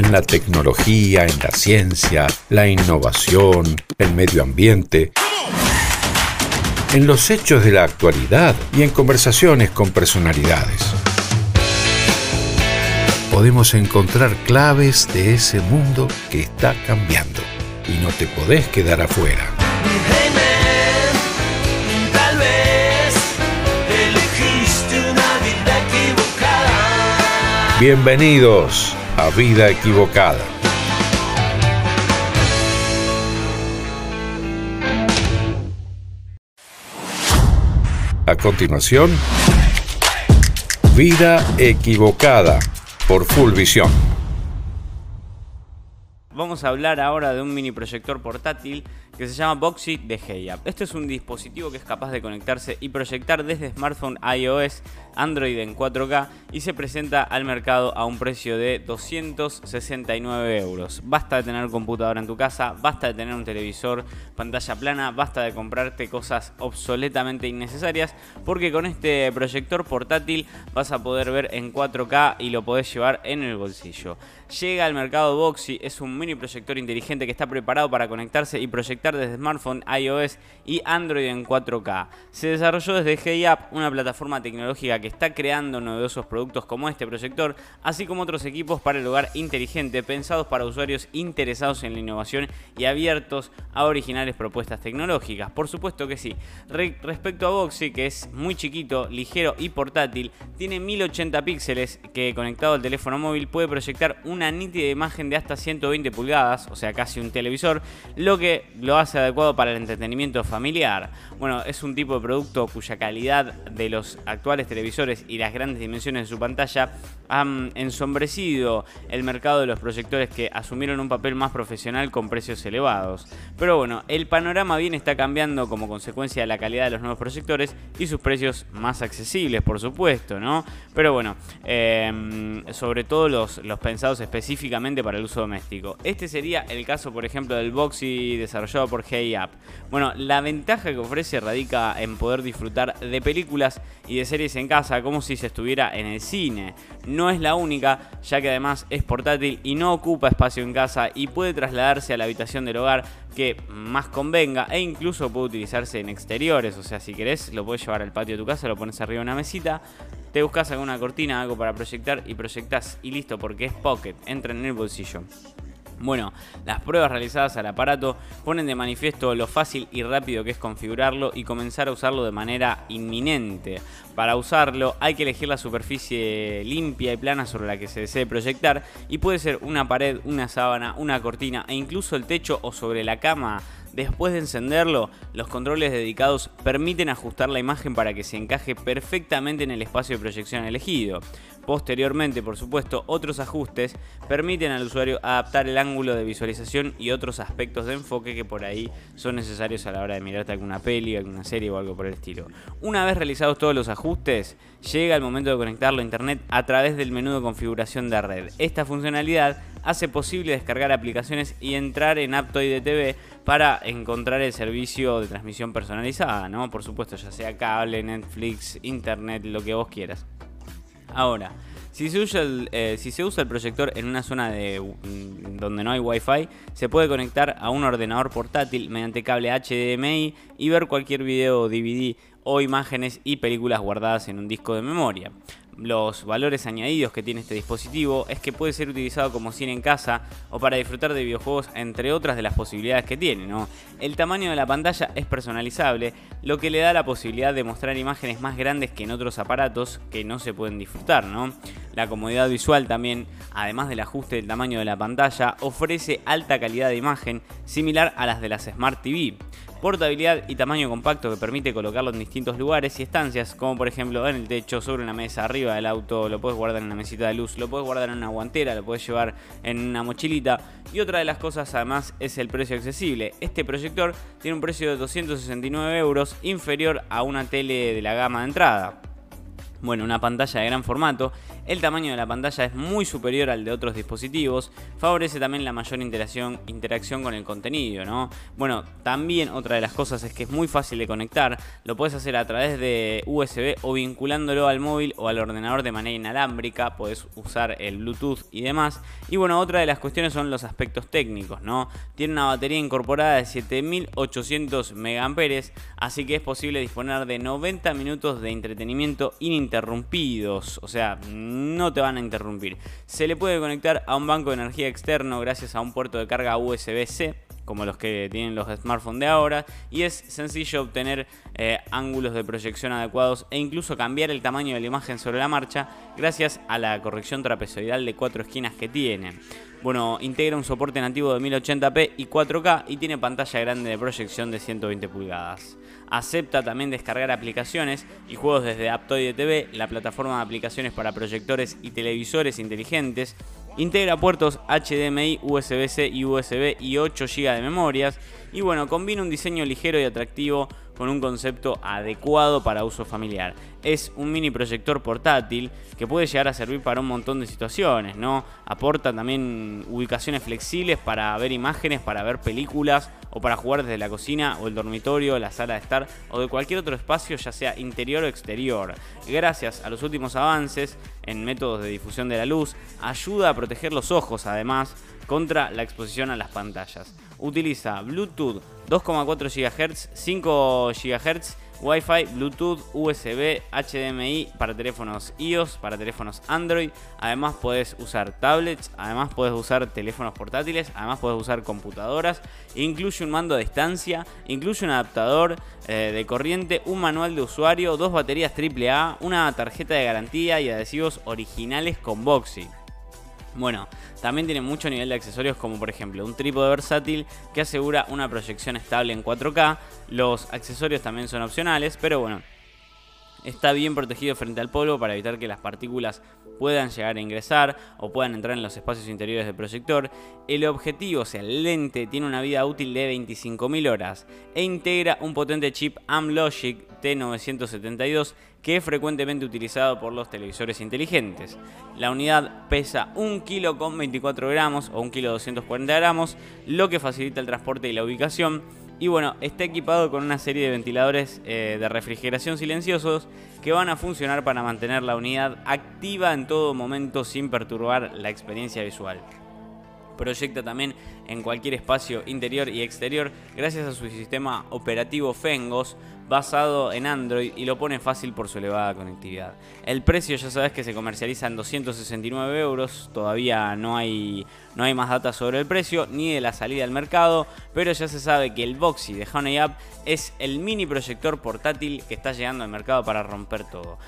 en la tecnología, en la ciencia, la innovación, el medio ambiente, en los hechos de la actualidad y en conversaciones con personalidades. Podemos encontrar claves de ese mundo que está cambiando y no te podés quedar afuera. Tal vez elegiste una vida equivocada. Bienvenidos a Vida Equivocada. A continuación, Vida Equivocada por Full Visión. Vamos a hablar ahora de un mini proyector portátil que se llama Boxy de Heyup. Este es un dispositivo que es capaz de conectarse y proyectar desde smartphone iOS, Android en 4K y se presenta al mercado a un precio de 269 euros. Basta de tener computadora en tu casa, basta de tener un televisor, pantalla plana, basta de comprarte cosas obsoletamente innecesarias porque con este proyector portátil vas a poder ver en 4K y lo podés llevar en el bolsillo. Llega al mercado Boxy, es un mini proyector inteligente que está preparado para conectarse y proyectar desde smartphone, iOS y Android en 4K. Se desarrolló desde HeyUp, una plataforma tecnológica que está creando novedosos productos como este proyector, así como otros equipos para el hogar inteligente pensados para usuarios interesados en la innovación y abiertos a originales propuestas tecnológicas. Por supuesto que sí. Re- respecto a Boxy, que es muy chiquito, ligero y portátil, tiene 1080 píxeles que conectado al teléfono móvil puede proyectar una nítida imagen de hasta 120 pulgadas, o sea, casi un televisor, lo que lo hace adecuado para el entretenimiento familiar. Bueno, es un tipo de producto cuya calidad de los actuales televisores y las grandes dimensiones de su pantalla han ensombrecido el mercado de los proyectores que asumieron un papel más profesional con precios elevados. Pero bueno, el panorama bien está cambiando como consecuencia de la calidad de los nuevos proyectores y sus precios más accesibles, por supuesto, ¿no? Pero bueno, eh, sobre todo los, los pensados específicamente para el uso doméstico. Este sería el caso, por ejemplo, del Boxy desarrollado por HeyUp. Bueno, la ventaja que ofrece radica en poder disfrutar de películas y de series en casa como si se estuviera en el cine. No es la única, ya que además es portátil y no ocupa espacio en casa y puede trasladarse a la habitación del hogar que más convenga e incluso puede utilizarse en exteriores. O sea, si querés, lo puedes llevar al patio de tu casa, lo pones arriba de una mesita, te buscas alguna cortina, algo para proyectar y proyectás y listo, porque es pocket, entra en el bolsillo. Bueno, las pruebas realizadas al aparato ponen de manifiesto lo fácil y rápido que es configurarlo y comenzar a usarlo de manera inminente. Para usarlo hay que elegir la superficie limpia y plana sobre la que se desee proyectar y puede ser una pared, una sábana, una cortina e incluso el techo o sobre la cama. Después de encenderlo, los controles dedicados permiten ajustar la imagen para que se encaje perfectamente en el espacio de proyección elegido. Posteriormente, por supuesto, otros ajustes permiten al usuario adaptar el ángulo de visualización y otros aspectos de enfoque que por ahí son necesarios a la hora de mirarte alguna peli, alguna serie o algo por el estilo. Una vez realizados todos los ajustes, llega el momento de conectarlo a internet a través del menú de configuración de red. Esta funcionalidad hace posible descargar aplicaciones y entrar en Aptoide TV para encontrar el servicio de transmisión personalizada, ¿no? Por supuesto, ya sea cable, Netflix, internet, lo que vos quieras. Ahora, si se, usa el, eh, si se usa el proyector en una zona de, mm, donde no hay wifi, se puede conectar a un ordenador portátil mediante cable HDMI y ver cualquier video DVD o imágenes y películas guardadas en un disco de memoria. Los valores añadidos que tiene este dispositivo es que puede ser utilizado como cine en casa o para disfrutar de videojuegos, entre otras de las posibilidades que tiene. El tamaño de la pantalla es personalizable, lo que le da la posibilidad de mostrar imágenes más grandes que en otros aparatos que no se pueden disfrutar. ¿no? La comodidad visual también, además del ajuste del tamaño de la pantalla, ofrece alta calidad de imagen similar a las de las Smart TV. Portabilidad y tamaño compacto que permite colocarlo en distintos lugares y estancias, como por ejemplo en el techo, sobre una mesa, arriba del auto, lo puedes guardar en una mesita de luz, lo puedes guardar en una guantera, lo puedes llevar en una mochilita. Y otra de las cosas además es el precio accesible. Este proyector tiene un precio de 269 euros, inferior a una tele de la gama de entrada. Bueno, una pantalla de gran formato el tamaño de la pantalla es muy superior al de otros dispositivos, favorece también la mayor interacción, interacción con el contenido, ¿no? Bueno, también otra de las cosas es que es muy fácil de conectar, lo puedes hacer a través de USB o vinculándolo al móvil o al ordenador de manera inalámbrica, puedes usar el Bluetooth y demás. Y bueno, otra de las cuestiones son los aspectos técnicos, ¿no? Tiene una batería incorporada de 7800 mAh, así que es posible disponer de 90 minutos de entretenimiento ininterrumpidos, o sea, no te van a interrumpir. Se le puede conectar a un banco de energía externo gracias a un puerto de carga USB-C como los que tienen los smartphones de ahora, y es sencillo obtener eh, ángulos de proyección adecuados e incluso cambiar el tamaño de la imagen sobre la marcha gracias a la corrección trapezoidal de cuatro esquinas que tiene. Bueno, integra un soporte nativo de 1080p y 4K y tiene pantalla grande de proyección de 120 pulgadas. Acepta también descargar aplicaciones y juegos desde Aptoide TV, la plataforma de aplicaciones para proyectores y televisores inteligentes, Integra puertos HDMI, USB-C y USB y 8 GB de memorias. Y bueno, combina un diseño ligero y atractivo con un concepto adecuado para uso familiar. Es un mini proyector portátil que puede llegar a servir para un montón de situaciones, ¿no? Aporta también ubicaciones flexibles para ver imágenes, para ver películas o para jugar desde la cocina o el dormitorio, la sala de estar o de cualquier otro espacio, ya sea interior o exterior. Gracias a los últimos avances en métodos de difusión de la luz, ayuda a proteger los ojos además contra la exposición a las pantallas. Utiliza Bluetooth 2,4 GHz, 5 GHz, Wi-Fi, Bluetooth, USB, HDMI para teléfonos iOS, para teléfonos Android. Además puedes usar tablets, además puedes usar teléfonos portátiles, además puedes usar computadoras. Incluye un mando a distancia, incluye un adaptador eh, de corriente, un manual de usuario, dos baterías AAA, una tarjeta de garantía y adhesivos originales con Boxy. Bueno, también tiene mucho nivel de accesorios como por ejemplo un trípode versátil que asegura una proyección estable en 4K. Los accesorios también son opcionales, pero bueno, está bien protegido frente al polvo para evitar que las partículas puedan llegar a ingresar o puedan entrar en los espacios interiores del proyector. El objetivo, o sea, el lente, tiene una vida útil de 25.000 horas e integra un potente chip Amlogic T972 que es frecuentemente utilizado por los televisores inteligentes. La unidad pesa 1 kg con 24 gramos o 1 kg 240 gramos, lo que facilita el transporte y la ubicación y bueno, está equipado con una serie de ventiladores eh, de refrigeración silenciosos que van a funcionar para mantener la unidad activa en todo momento sin perturbar la experiencia visual. Proyecta también en cualquier espacio interior y exterior gracias a su sistema operativo Fengos basado en Android y lo pone fácil por su elevada conectividad. El precio ya sabes que se comercializa en 269 euros, todavía no hay, no hay más datos sobre el precio ni de la salida al mercado, pero ya se sabe que el Boxy de Honey App es el mini proyector portátil que está llegando al mercado para romper todo.